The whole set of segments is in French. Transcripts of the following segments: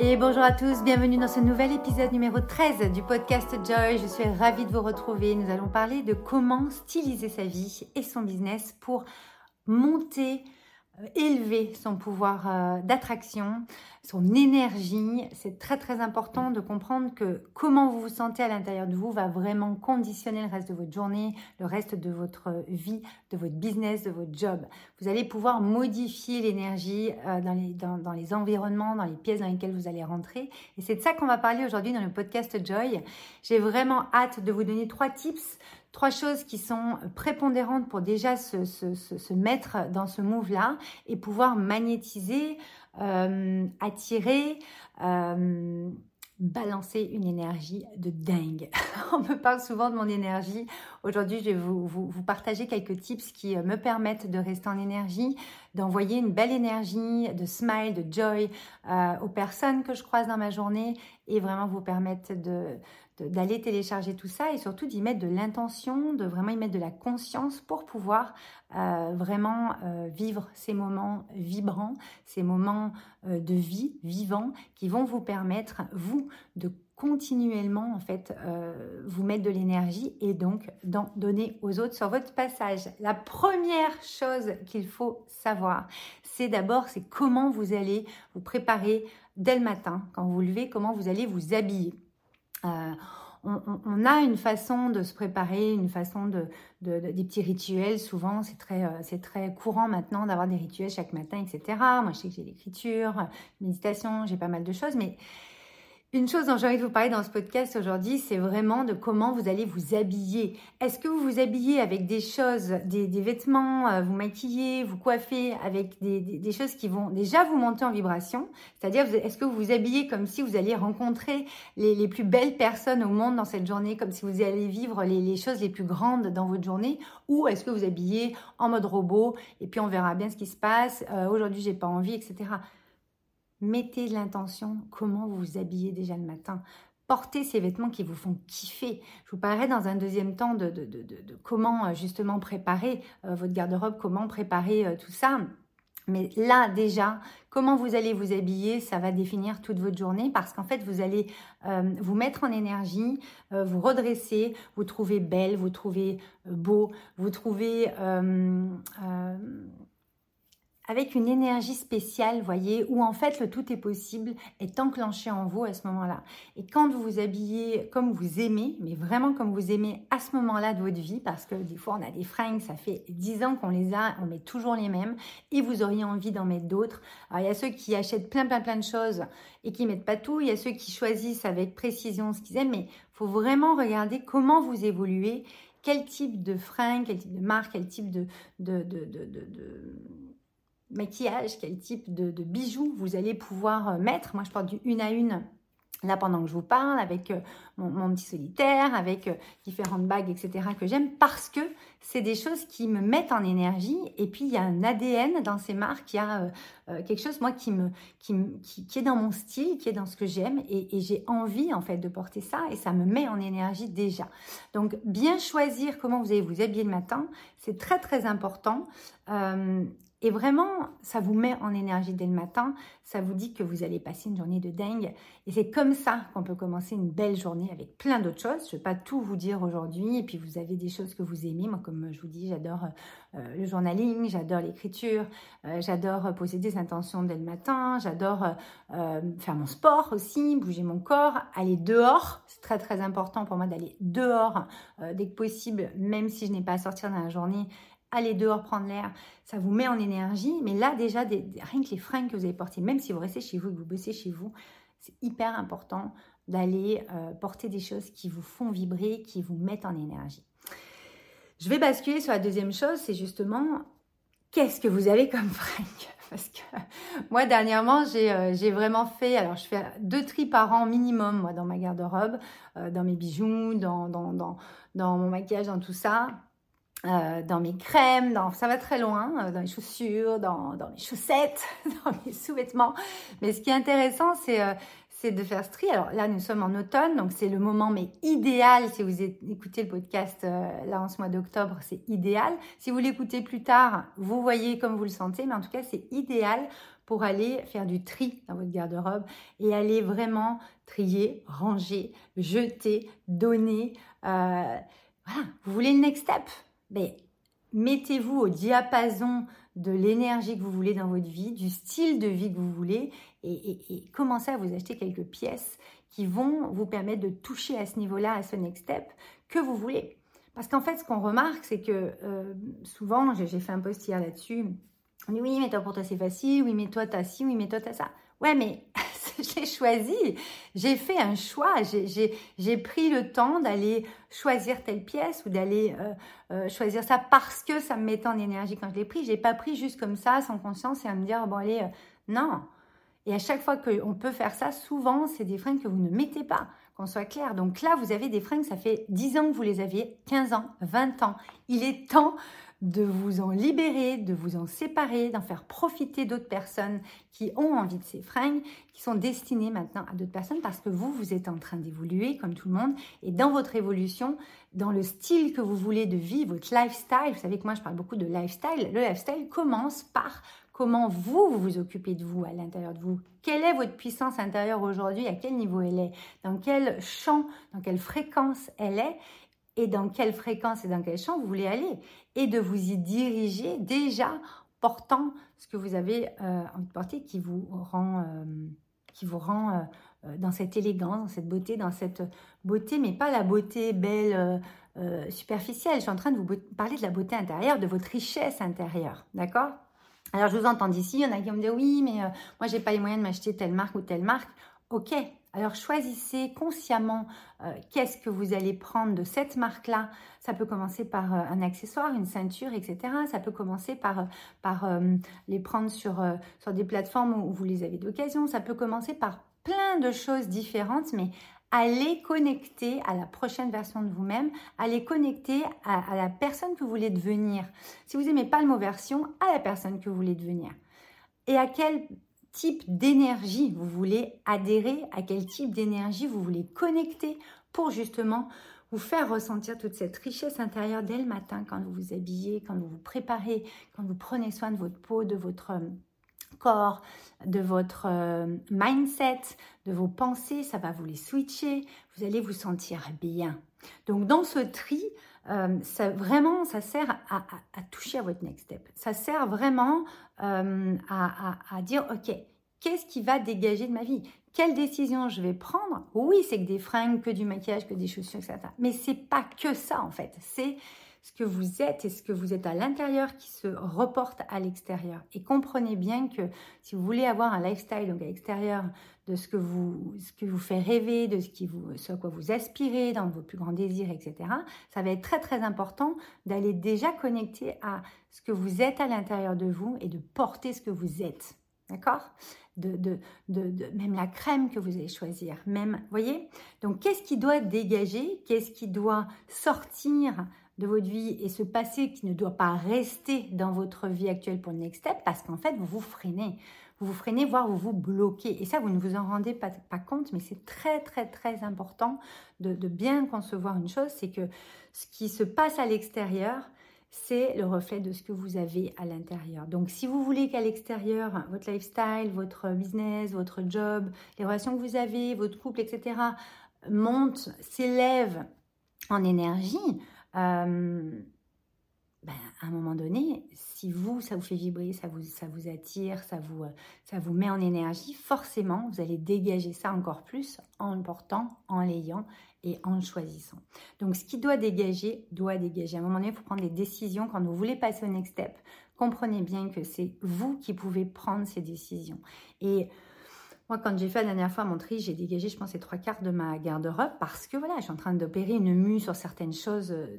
Et bonjour à tous, bienvenue dans ce nouvel épisode numéro 13 du podcast Joy. Je suis ravie de vous retrouver. Nous allons parler de comment styliser sa vie et son business pour monter élever son pouvoir euh, d'attraction, son énergie. C'est très très important de comprendre que comment vous vous sentez à l'intérieur de vous va vraiment conditionner le reste de votre journée, le reste de votre vie, de votre business, de votre job. Vous allez pouvoir modifier l'énergie euh, dans, les, dans les environnements, dans les pièces dans lesquelles vous allez rentrer. Et c'est de ça qu'on va parler aujourd'hui dans le podcast Joy. J'ai vraiment hâte de vous donner trois tips trois choses qui sont prépondérantes pour déjà se, se, se, mettre dans ce move-là et pouvoir magnétiser, euh, attirer, euh, balancer une énergie de dingue. On me parle souvent de mon énergie. Aujourd'hui, je vais vous, vous, partager quelques tips qui me permettent de rester en énergie, d'envoyer une belle énergie, de smile, de joy euh, aux personnes que je croise dans ma journée et vraiment vous permettre de, d'aller télécharger tout ça et surtout d'y mettre de l'intention, de vraiment y mettre de la conscience pour pouvoir euh, vraiment euh, vivre ces moments vibrants, ces moments euh, de vie vivants qui vont vous permettre, vous, de continuellement en fait vous mettre de l'énergie et donc d'en donner aux autres sur votre passage. La première chose qu'il faut savoir, c'est d'abord c'est comment vous allez vous préparer dès le matin quand vous vous levez, comment vous allez vous habiller. Euh, on, a une façon de se préparer, une façon de, des petits rituels. Souvent, c'est très, euh, c'est très courant maintenant d'avoir des rituels chaque matin, etc. Moi, je sais que j'ai l'écriture, méditation, j'ai pas mal de choses, mais une chose dont j'ai envie de vous parler dans ce podcast aujourd'hui, c'est vraiment de comment vous allez vous habiller. Est-ce que vous vous habillez avec des choses, des, vêtements, euh, vous maquillez, vous coiffez avec des, choses qui vont déjà vous monter en vibration? C'est-à-dire, est-ce que vous vous habillez comme si vous alliez rencontrer les, plus belles personnes au monde dans cette journée, comme si vous alliez vivre les, choses les plus grandes dans votre journée? Ou est-ce que vous habillez en mode robot et puis on verra bien ce qui se passe euh, Aujourd'hui, j'ai pas envie, etc. Mettez de l'intention, comment vous vous habillez déjà le matin. Portez ces vêtements qui vous font kiffer. Je vous parlerai dans un deuxième temps de, comment euh, justement préparer euh, votre garde-robe, comment préparer euh, tout ça. Mais là déjà, comment vous allez vous habiller, ça va définir toute votre journée parce qu'en fait, vous allez vous mettre en énergie, vous redresser, vous trouver belle, vous trouver beau, vous trouver avec une énergie spéciale, voyez, où en fait le tout est possible est enclenché en vous à ce moment-là. Et quand vous vous habillez comme vous aimez, mais vraiment comme vous aimez à ce moment-là de votre vie, parce que des fois on a des fringues, ça fait 10 ans qu'on les a, on met toujours les mêmes, et vous auriez envie d'en mettre d'autres. Alors il y a ceux qui achètent plein plein plein de choses et qui mettent pas tout, il y a ceux qui choisissent avec précision ce qu'ils aiment, mais faut vraiment regarder comment vous évoluez, quel type de fringues, quel type de marque, quel type de, de, de, de maquillage, quel type de, bijoux vous allez pouvoir euh, mettre? Moi, je porte du une à une là pendant que je vous parle, avec euh, mon, petit solitaire, avec euh, différentes bagues, etc. que j'aime, parce que c'est des choses qui me mettent en énergie. Et puis, il y a un ADN dans ces marques, il y a quelque chose, moi, qui, me, qui, est dans mon style, qui est dans ce que j'aime, et, et j'ai envie, en fait, de porter ça, et ça me met en énergie déjà. Donc, bien choisir comment vous allez vous habiller le matin, c'est très, très important. Et vraiment, ça vous met en énergie dès le matin, ça vous dit que vous allez passer une journée de dingue. Et c'est comme ça qu'on peut commencer une belle journée avec plein d'autres choses. Je ne vais pas tout vous dire aujourd'hui, et puis vous avez des choses que vous aimez. Moi, comme je vous dis, j'adore euh, le journaling, j'adore l'écriture, euh, j'adore poser des intentions dès le matin, j'adore euh, faire mon sport aussi, bouger mon corps, aller dehors. C'est très très important pour moi d'aller dehors dès que possible, même si je n'ai pas à sortir dans la journée aller dehors prendre l'air, ça vous met en énergie. Mais là, déjà, rien que les fringues que vous avez portées, même si vous restez chez vous, que vous bossez chez vous, c'est hyper important d'aller euh, porter des choses qui vous font vibrer, qui vous mettent en énergie. Je vais basculer sur la deuxième chose, c'est justement qu'est-ce que vous avez comme fringues? Parce que moi dernièrement euh, j'ai vraiment fait alors je fais deux tri par an minimum moi dans ma garde-robe euh, dans mes bijoux dans mon maquillage dans tout ça euh, dans mes crèmes, ça va très loin, euh, dans les chaussures, dans, dans mes chaussettes, dans mes sous-vêtements. Mais ce qui est intéressant, c'est euh, de faire ce tri. Alors là, nous sommes en automne, donc c'est le moment, mais idéal, si vous écoutez le podcast là en ce mois d'octobre, c'est idéal. Si vous l'écoutez plus tard, vous voyez comme vous le sentez, mais en tout cas, c'est idéal pour aller faire du tri dans votre garde-robe et aller vraiment trier, ranger, jeter, donner. Voilà, vous voulez le next step? Mais mettez-vous au diapason de l'énergie que vous voulez dans votre vie, du style de vie que vous voulez et, commencez à vous acheter quelques pièces qui vont vous permettre de toucher à ce niveau-là, à ce next step que vous voulez. Parce qu'en fait, ce qu'on remarque, c'est que euh, souvent, j'ai fait un post hier là-dessus, on dit oui, mais toi pour toi c'est facile, oui, mais toi t'as ci, oui, mais toi t'as ça. Ouais, mais j'ai choisi, j'ai fait un choix, j'ai pris le temps d'aller choisir telle pièce ou d'aller euh, euh, choisir ça parce que ça me mettait en énergie quand je l'ai pris. Je l'ai pas pris juste comme ça, sans conscience, et à me dire, bon allez, euh, non. Et à chaque fois qu'on peut faire ça, souvent, c'est des fringues que vous ne mettez pas, qu'on soit clair. Donc là, vous avez des fringues, ça fait 10 ans que vous les aviez, 15 ans, 20 ans. Il est temps de vous en libérer, de vous en séparer, d'en faire profiter d'autres personnes qui ont envie de ces fringues, qui sont destinées maintenant à d'autres personnes parce que vous, vous êtes en train d'évoluer comme tout le monde. Et dans votre évolution, dans le style que vous voulez de vie, votre lifestyle, vous savez que moi je parle beaucoup de lifestyle, le lifestyle commence par comment vous, vous vous occupez de vous à l'intérieur de vous. Quelle est votre puissance intérieure aujourd'hui? À quel niveau elle est? Dans quel champ Dans quelle fréquence elle est? Et dans quelle fréquence et dans quel champ vous voulez aller et de vous y diriger déjà portant ce que vous avez euh, envie de porter qui vous rend, euh, qui vous rend euh, dans cette élégance, dans cette beauté, dans cette beauté, mais pas la beauté belle, superficielle. Je suis en train de vous parler de la beauté intérieure, de votre richesse intérieure, d'accord? Alors, je vous entends d'ici, il y en a qui me dire oui, mais moi, j'ai pas les moyens de m'acheter telle marque ou telle marque. Ok, alors choisissez consciemment euh, qu'est-ce que vous allez prendre de cette marque-là. Ça peut commencer par euh, un accessoire, une ceinture, etc. Ça peut commencer par, euh, les prendre sur, sur des plateformes où vous les avez d'occasion. Ça peut commencer par plein de choses différentes, mais allez connecter à la prochaine version de vous-même, allez connecter à, à, la personne que vous voulez devenir. Si vous n'aimez pas le mot version, à la personne que vous voulez devenir. Et à quel type d'énergie vous voulez adhérer, à quel type d'énergie vous voulez connecter pour justement vous faire ressentir toute cette richesse intérieure dès le matin quand vous vous habillez, quand vous vous préparez, quand vous prenez soin de votre peau, de votre euh, corps, de votre euh, mindset, de vos pensées, ça va vous les switcher, vous allez vous sentir bien. Donc dans ce tri, euh, ça, vraiment, ça sert à, toucher à votre next step. Ça sert vraiment euh, à, dire, OK, qu'est-ce qui va dégager de ma vie? Quelle décision je vais prendre? Oui, c'est que des fringues, que du maquillage, que des chaussures, etc. Mais c'est pas que ça, en fait. C'est ce que vous êtes et ce que vous êtes à l'intérieur qui se reporte à l'extérieur. Et comprenez bien que si vous voulez avoir un lifestyle donc à l'extérieur de ce que vous, ce que vous fait rêver, de ce, qui vous, ce à quoi vous aspirez, dans vos plus grands désirs, etc., ça va être très très important d'aller déjà connecter à ce que vous êtes à l'intérieur de vous et de porter ce que vous êtes. D'accord? De, de, de, même la crème que vous allez choisir, même, voyez? Donc, qu'est-ce qui doit dégager Qu'est-ce qui doit sortir de votre vie et ce passé qui ne doit pas rester dans votre vie actuelle pour le next step parce qu'en fait, vous vous freinez. Vous vous freinez, voire vous vous bloquez. Et ça, vous ne vous en rendez pas, pas compte, mais c'est très, très, très important de, de bien concevoir une chose, c'est que ce qui se passe à l'extérieur, c'est le reflet de ce que vous avez à l'intérieur. Donc si vous voulez qu'à l'extérieur, votre lifestyle, votre business, votre job, les relations que vous avez, votre couple, etc., montent, s'élèvent en énergie, euh, ben, à un moment donné, si vous, ça vous fait vibrer, ça vous, ça vous attire, ça vous, ça vous met en énergie, forcément, vous allez dégager ça encore plus en le portant, en l'ayant et en le choisissant. Donc, ce qui doit dégager, doit dégager. À un moment donné, il faut prendre des décisions. Quand vous voulez passer au next step, comprenez bien que c'est vous qui pouvez prendre ces décisions. Et moi, quand j'ai fait la dernière fois mon tri, j'ai dégagé, je pense, les trois quarts de ma garde-robe parce que voilà, je suis en train d'opérer une mue sur certaines choses euh,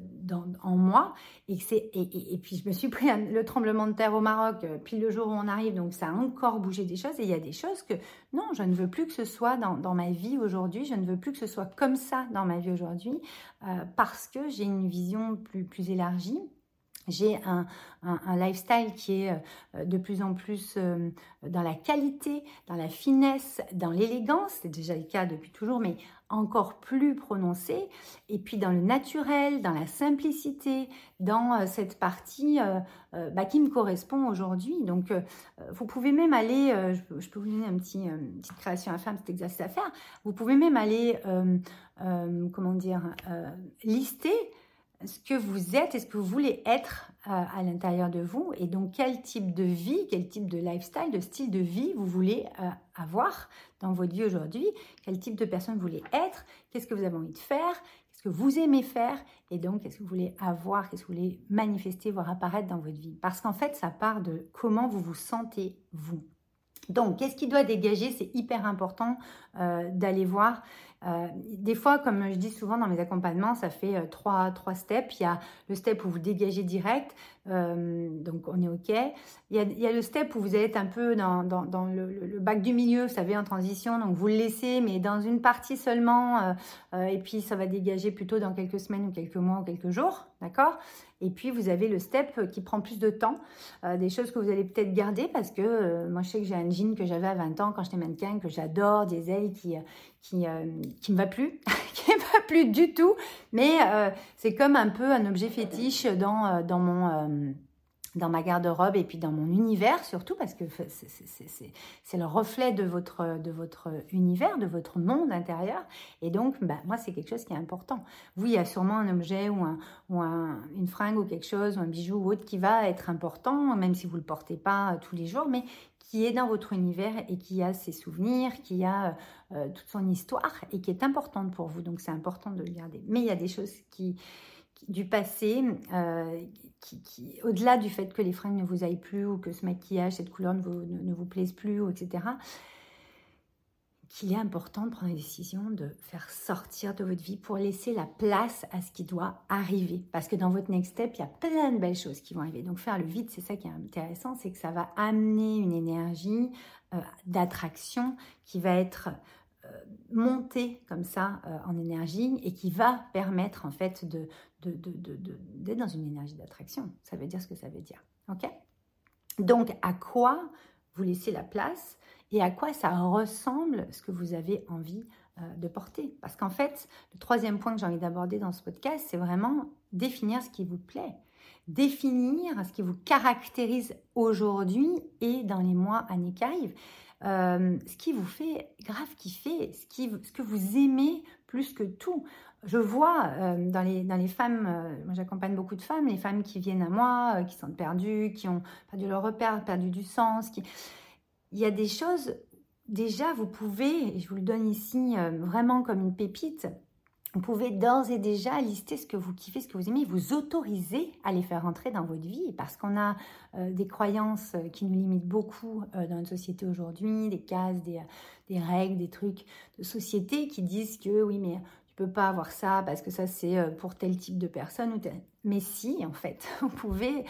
en moi. Et, et, et, puis, je me suis pris le tremblement de terre au Maroc, euh, puis le jour où on arrive, donc ça a encore bougé des choses. Et il y a des choses que, non, je ne veux plus que ce soit dans, dans ma vie aujourd'hui. Je ne veux plus que ce soit comme ça dans ma vie aujourd'hui euh, parce que j'ai une vision plus, plus élargie j'ai un, lifestyle qui est euh, de plus en plus euh, dans la qualité, dans la finesse, dans l'élégance, c'est déjà le cas depuis toujours, mais encore plus prononcé, et puis dans le naturel, dans la simplicité, dans euh, cette partie bah, qui me correspond aujourd'hui. Donc, vous pouvez même aller, je, peux vous donner un petit, une petite création à faire, un petit exercice à faire, vous pouvez même aller, comment dire, lister ce que vous êtes et ce que vous voulez être euh, à, l'intérieur de vous et donc quel type de vie, quel type de lifestyle, de style de vie vous voulez euh, avoir dans votre vie aujourd'hui, quel type de personne vous voulez être, qu'est-ce que vous avez envie de faire, qu'est-ce que vous aimez faire et donc qu'est-ce que vous voulez avoir, qu'est-ce que vous voulez manifester, voir apparaître dans votre vie. Parce qu'en fait, ça part de comment vous vous sentez vous. Donc, qu'est-ce qui doit dégager? C'est hyper important euh, d'aller voir. Euh, des fois, comme je dis souvent dans mes accompagnements, ça fait euh, trois, trois steps. Il y a le step où vous dégagez direct, euh, donc on est OK. Il y, a, il y, a, le step où vous êtes un peu dans, le, bac du milieu, vous savez, en transition, donc vous le laissez, mais dans une partie seulement, et puis ça va dégager plutôt dans quelques semaines ou quelques mois ou quelques jours, d'accord? Et puis, vous avez le step qui prend plus de temps, des choses que vous allez peut-être garder parce que moi, je sais que j'ai un jean que j'avais à 20 ans quand j'étais mannequin, que j'adore, des ailes qui, qui, qui me va plus, plus du tout, mais euh, c'est comme un peu un objet fétiche dans, euh, dans mon euh, dans ma garde-robe et puis dans mon univers surtout parce que c'est le reflet de votre, de votre univers, de votre monde intérieur. Et donc, bah, moi, c'est quelque chose qui est important. Oui, il y a sûrement un objet ou, un, ou un, une fringue ou quelque chose, ou un bijou ou autre qui va être important, même si vous ne le portez pas tous les jours, mais qui est dans votre univers et qui a ses souvenirs, qui a euh, toute son histoire et qui est importante pour vous. Donc c'est important de le garder. Mais il y a des choses qui, du passé euh, qui, au-delà du fait que les fringues ne vous aillent plus ou que ce maquillage, cette couleur ne vous, ne, vous plaise plus, etc qu'il est important de prendre la décision de faire sortir de votre vie pour laisser la place à ce qui doit arriver. Parce que dans votre next step, il y a plein de belles choses qui vont arriver. Donc faire le vide, c'est ça qui est intéressant, c'est que ça va amener une énergie euh, d'attraction qui va être euh, montée comme ça euh, en énergie et qui va permettre en fait d'être dans une énergie d'attraction. Ça veut dire ce que ça veut dire. Ok? Donc à quoi vous laissez la place et à quoi ça ressemble ce que vous avez envie euh, de porter? Parce qu'en fait, le troisième point que j'ai envie d'aborder dans ce podcast, c'est vraiment définir ce qui vous plaît. Définir ce qui vous caractérise aujourd'hui et dans les mois, années qui arrivent. Euh, ce qui vous fait grave kiffer, ce, qui, ce que vous aimez plus que tout. Je vois euh, dans, les, dans les femmes, moi j'accompagne beaucoup de femmes, les femmes qui viennent à moi, qui sont perdues, qui ont perdu leur repère, perdu du sens, qui il y a des choses, déjà, vous pouvez, et je vous le donne ici euh, vraiment comme une pépite, vous pouvez d'ores et déjà lister ce que vous kiffez, ce que vous aimez, vous autoriser à les faire entrer dans votre vie parce qu'on a euh, des croyances qui nous limitent beaucoup euh, dans notre société aujourd'hui, des cases, des, des, règles, des trucs de société qui disent que oui, mais pas avoir ça parce que ça c'est pour tel type de personne. Ou Mais si, en fait, vous pouvez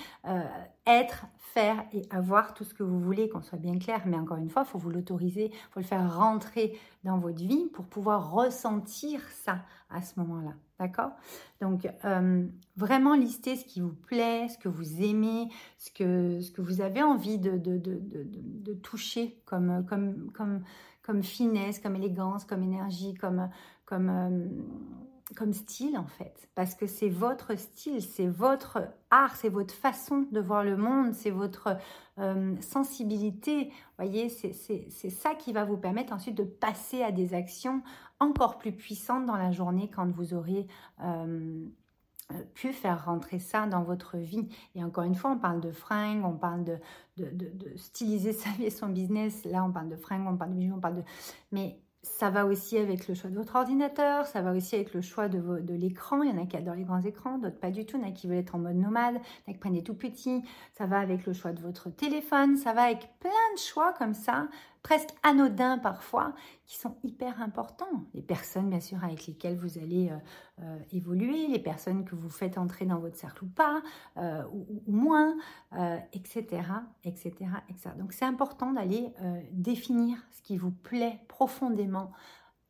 être, faire et avoir tout ce que vous voulez, qu'on soit bien clair. Mais encore une fois, faut vous l'autoriser, faut le faire rentrer dans votre vie pour pouvoir ressentir ça à ce moment-là. D'accord? Donc, euh, vraiment lister ce qui vous plaît, ce que vous aimez, ce que, ce que vous avez envie de, de, de, de toucher comme, comme, comme, comme finesse, comme élégance, comme énergie, comme, comme, euh, comme style en fait, parce que c'est votre style, c'est votre art, c'est votre façon de voir le monde, c'est votre euh, sensibilité. Voyez, c'est ça qui va vous permettre ensuite de passer à des actions encore plus puissantes dans la journée quand vous aurez euh, pu faire rentrer ça dans votre vie. Et encore une fois, on parle de fringues, on parle de, de, de, de styliser sa vie et son business. Là, on parle de fringues, on parle de bijoux, on parle de... Mais ça va aussi avec le choix de votre ordinateur, ça va aussi avec le choix de, l'écran. Il y en a qui adorent les grands écrans, d'autres pas du tout. Il y en a qui veulent être en mode nomade, il y en a qui prennent des tout petits. Ça va avec le choix de votre téléphone, ça va avec plein de choix comme ça presque anodins parfois, qui sont hyper importants. Les personnes, bien sûr, avec lesquelles vous allez euh, euh, évoluer, les personnes que vous faites entrer dans votre cercle ou pas, euh, ou, moins, etc., etc., etc. Donc, c'est important d'aller définir ce qui vous plaît profondément.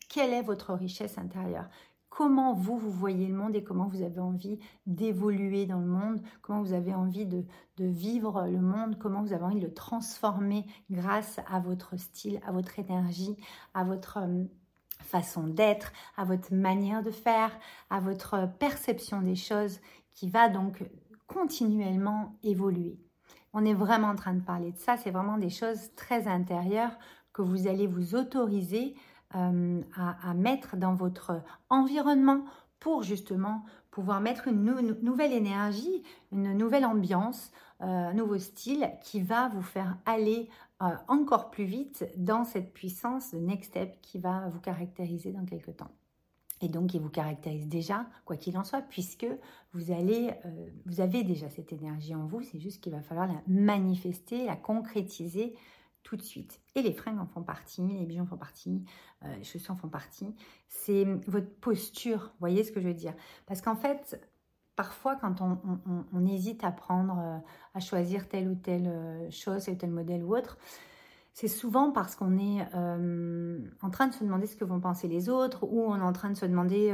Quelle est votre richesse intérieure? Comment vous, vous voyez le monde et comment vous avez envie d'évoluer dans le monde, comment vous avez envie de, vivre le monde, comment vous avez envie de le transformer grâce à votre style, à votre énergie, à votre euh, façon d'être, à votre manière de faire, à votre perception des choses qui va donc continuellement évoluer. On est vraiment en train de parler de ça, c'est vraiment des choses très intérieures que vous allez vous autoriser euh, à, mettre dans votre environnement pour justement pouvoir mettre une, nouvelle énergie, une nouvelle ambiance, euh, un nouveau style qui va vous faire aller euh, encore plus vite dans cette puissance de Next Step qui va vous caractériser dans quelques temps. Et donc, qui vous caractérise déjà, quoi qu'il en soit, puisque vous, allez, vous avez déjà cette énergie en vous, c'est juste qu'il va falloir la manifester, la concrétiser tout de suite. Et les fringues en font partie, les bijoux en font partie, euh, les chaussures en font partie. C'est votre posture, vous voyez ce que je veux dire? Parce qu'en fait, parfois quand on, hésite à prendre, euh, à choisir telle ou telle euh, chose, tel ou tel modèle ou autre, c'est souvent parce qu'on est en train de se demander ce que vont penser les autres ou on est en train de se demander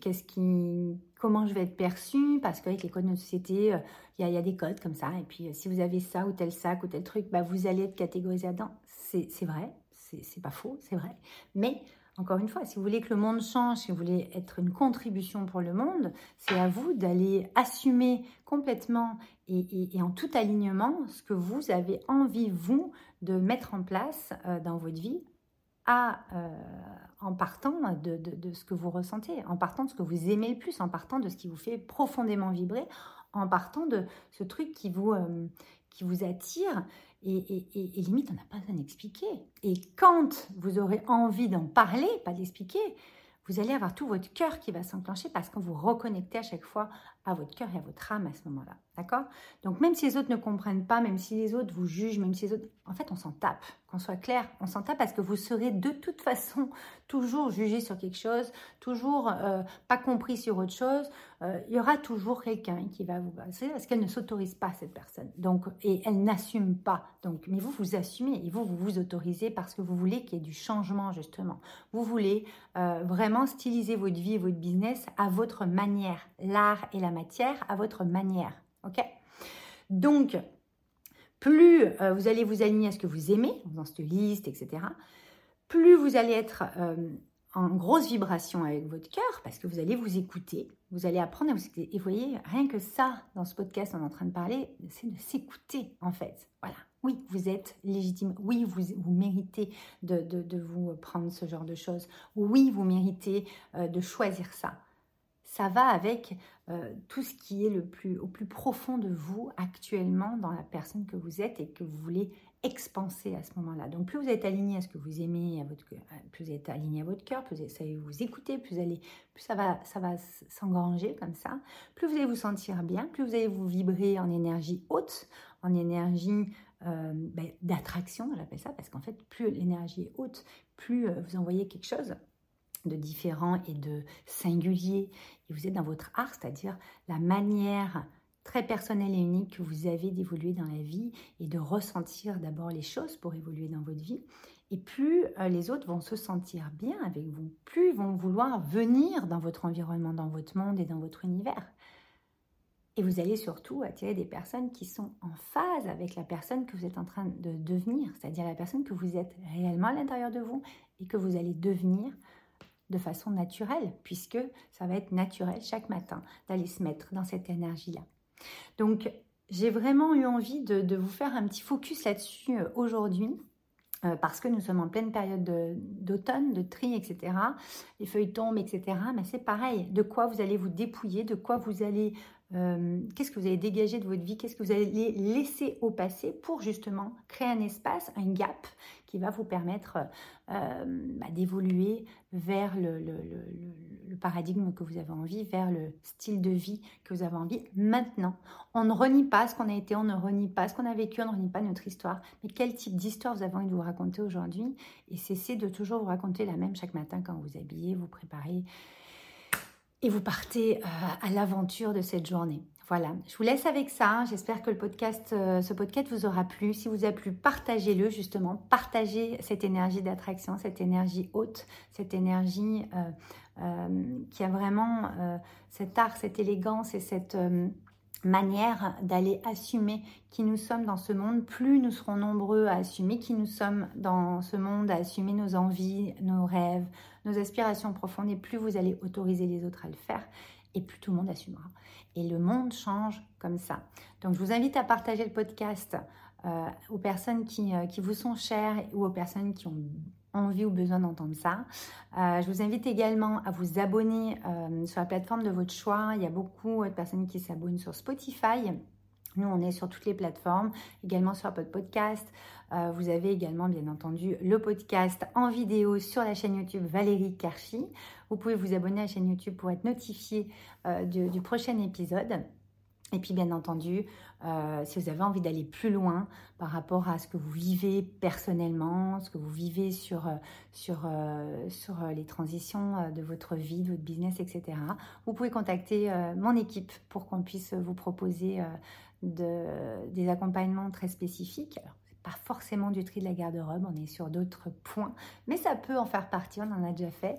qu'est-ce qui, comment je vais être perçue, parce qu'avec les codes de notre société, il y, a des codes comme ça. Et puis, si vous avez ça ou tel sac ou tel truc, bah, vous allez être catégorisé là-dedans. C'est vrai, c'est pas faux, c'est vrai. Mais encore une fois, si vous voulez que le monde change, si vous voulez être une contribution pour le monde, c'est à vous d'aller assumer complètement et, en tout alignement ce que vous avez envie, vous, de mettre en place euh, dans votre vie euh, en partant de, ce que vous ressentez, en partant de ce que vous aimez le plus, en partant de ce qui vous fait profondément vibrer, en partant de ce truc qui vous, euh, attire et, limite, on n'a pas besoin d'expliquer. Et quand vous aurez envie d'en parler, pas d'expliquer, vous allez avoir tout votre cœur qui va s'enclencher parce que vous reconnectez à chaque fois à votre cœur et à votre âme à ce moment-là. D'accord? Donc même si les autres ne comprennent pas, même si les autres vous jugent, même si les autres... En fait, on s'en tape. Qu'on soit clair, on s'en tape parce que vous serez de toute façon toujours jugé sur quelque chose, toujours euh, pas compris sur autre chose. Euh, il y aura toujours quelqu'un qui va vous passer parce qu'elle ne s'autorise pas, cette personne. Donc, et elle n'assume pas. Donc, mais vous, vous assumez et vous, vous vous autorisez parce que vous voulez qu'il y ait du changement, justement. Vous voulez euh, vraiment styliser votre vie et votre business à votre manière. L'art et la matière à votre manière. Ok? Donc, plus euh, vous allez vous aligner à ce que vous aimez, dans cette liste, etc., plus vous allez être euh, en grosse vibration avec votre cœur, parce que vous allez vous écouter, vous allez apprendre à vous écouter. Et vous voyez, rien que ça, dans ce podcast, on est en train de parler, c'est de s'écouter, en fait. Voilà. Oui, vous êtes légitime. Oui, vous, méritez de, vous prendre ce genre de choses. Oui, vous méritez euh, de choisir ça ça va avec euh, tout ce qui est le plus, au plus profond de vous actuellement dans la personne que vous êtes et que vous voulez expanser à ce moment-là. Donc plus vous êtes aligné à ce que vous aimez, à votre, plus vous êtes aligné à votre cœur, plus vous savez vous écouter, plus, ça va, s'engranger comme ça, plus vous allez vous sentir bien, plus vous allez vous vibrer en énergie haute, en énergie euh, ben, d'attraction, j'appelle ça, parce qu'en fait, plus l'énergie est haute, plus euh, vous envoyez quelque chose de différent et de singulier. Et vous êtes dans votre art, c'est-à-dire la manière très personnelle et unique que vous avez d'évoluer dans la vie et de ressentir d'abord les choses pour évoluer dans votre vie. Et plus euh, les autres vont se sentir bien avec vous, plus ils vont vouloir venir dans votre environnement, dans votre monde et dans votre univers. Et vous allez surtout attirer des personnes qui sont en phase avec la personne que vous êtes en train de devenir, c'est-à-dire la personne que vous êtes réellement à l'intérieur de vous et que vous allez devenir de façon naturelle, puisque ça va être naturel chaque matin d'aller se mettre dans cette énergie-là. Donc, j'ai vraiment eu envie de, vous faire un petit focus là-dessus euh, aujourd'hui. Euh, parce que nous sommes en pleine période d'automne, de, tri, etc. Les feuilles tombent, etc. Mais c'est pareil. De quoi vous allez vous dépouiller, de quoi vous allez euh, qu'est-ce que vous allez dégager de votre vie, qu'est-ce que vous allez laisser au passé pour justement créer un espace, un gap qui va vous permettre euh, bah, d'évoluer vers le, paradigme que vous avez envie, vers le style de vie que vous avez envie maintenant. On ne renie pas ce qu'on a été, on ne renie pas ce qu'on a vécu, on ne renie pas notre histoire, mais quel type d'histoire vous avez envie de vous raconter aujourd'hui? Et cessez de toujours vous raconter la même chaque matin quand vous habillez, vous préparez et vous partez euh, à l'aventure de cette journée. Voilà, je vous laisse avec ça. J'espère que euh, ce podcast vous aura plu. Si vous a plu, partagez-le justement. Partagez cette énergie d'attraction, cette énergie haute, cette énergie euh, euh, qui a vraiment cet art, cette élégance et cette manière d'aller assumer qui nous sommes dans ce monde. Plus nous serons nombreux à assumer qui nous sommes dans ce monde, à assumer nos envies, nos rêves, nos aspirations profondes, et plus vous allez autoriser les autres à le faire et plus tout le monde assumera. Et le monde change comme ça. Donc je vous invite à partager le podcast euh, aux personnes qui, euh, qui, vous sont chères ou aux personnes qui ont envie ou besoin d'entendre ça. Euh, je vous invite également à vous abonner sur la plateforme de votre choix. Il y a beaucoup de personnes qui s'abonnent sur Spotify. Nous, on est sur toutes les plateformes, également sur Apple Podcast. vous avez également, bien entendu, le podcast en vidéo sur la chaîne YouTube Valérie Karchi. Vous pouvez vous abonner à la chaîne YouTube pour être notifié euh, du, prochain épisode. Et puis bien entendu, euh, si vous avez envie d'aller plus loin par rapport à ce que vous vivez personnellement, ce que vous vivez euh, sur les transitions de votre vie, de votre business, etc., vous pouvez contacter mon équipe pour qu'on puisse vous proposer de, des accompagnements très spécifiques. Alors, pas forcément du tri de la garde-robe, on est sur d'autres points, mais ça peut en faire partie, on en a déjà fait.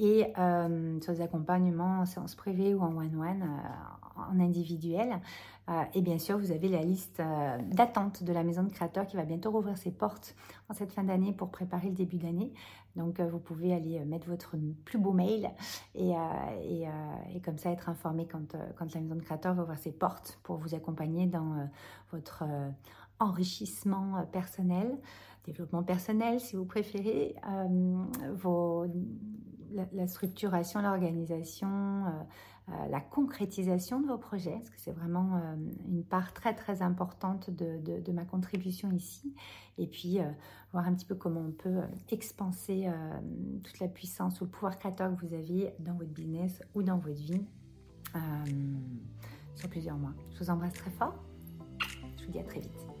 Et euh, sur des accompagnements en séance privée ou en one-one, euh, en individuel. Euh, et bien sûr, vous avez la liste d'attente de la maison de créateurs qui va bientôt rouvrir ses portes en cette fin d'année pour préparer le début d'année. Donc, vous pouvez aller mettre votre plus beau mail et, et, et comme ça être informé quand, quand la maison de créateurs va ouvrir ses portes pour vous accompagner dans votre enrichissement personnel, développement personnel si vous préférez, vos la, structuration, l'organisation, euh, euh, la concrétisation de vos projets, parce que c'est vraiment euh, une part très très importante de, ma contribution ici. Et puis voir un petit peu comment on peut expanser toute la puissance ou le pouvoir créateur que vous avez dans votre business ou dans votre vie sur plusieurs mois. Je vous embrasse très fort. Je vous dis à très vite.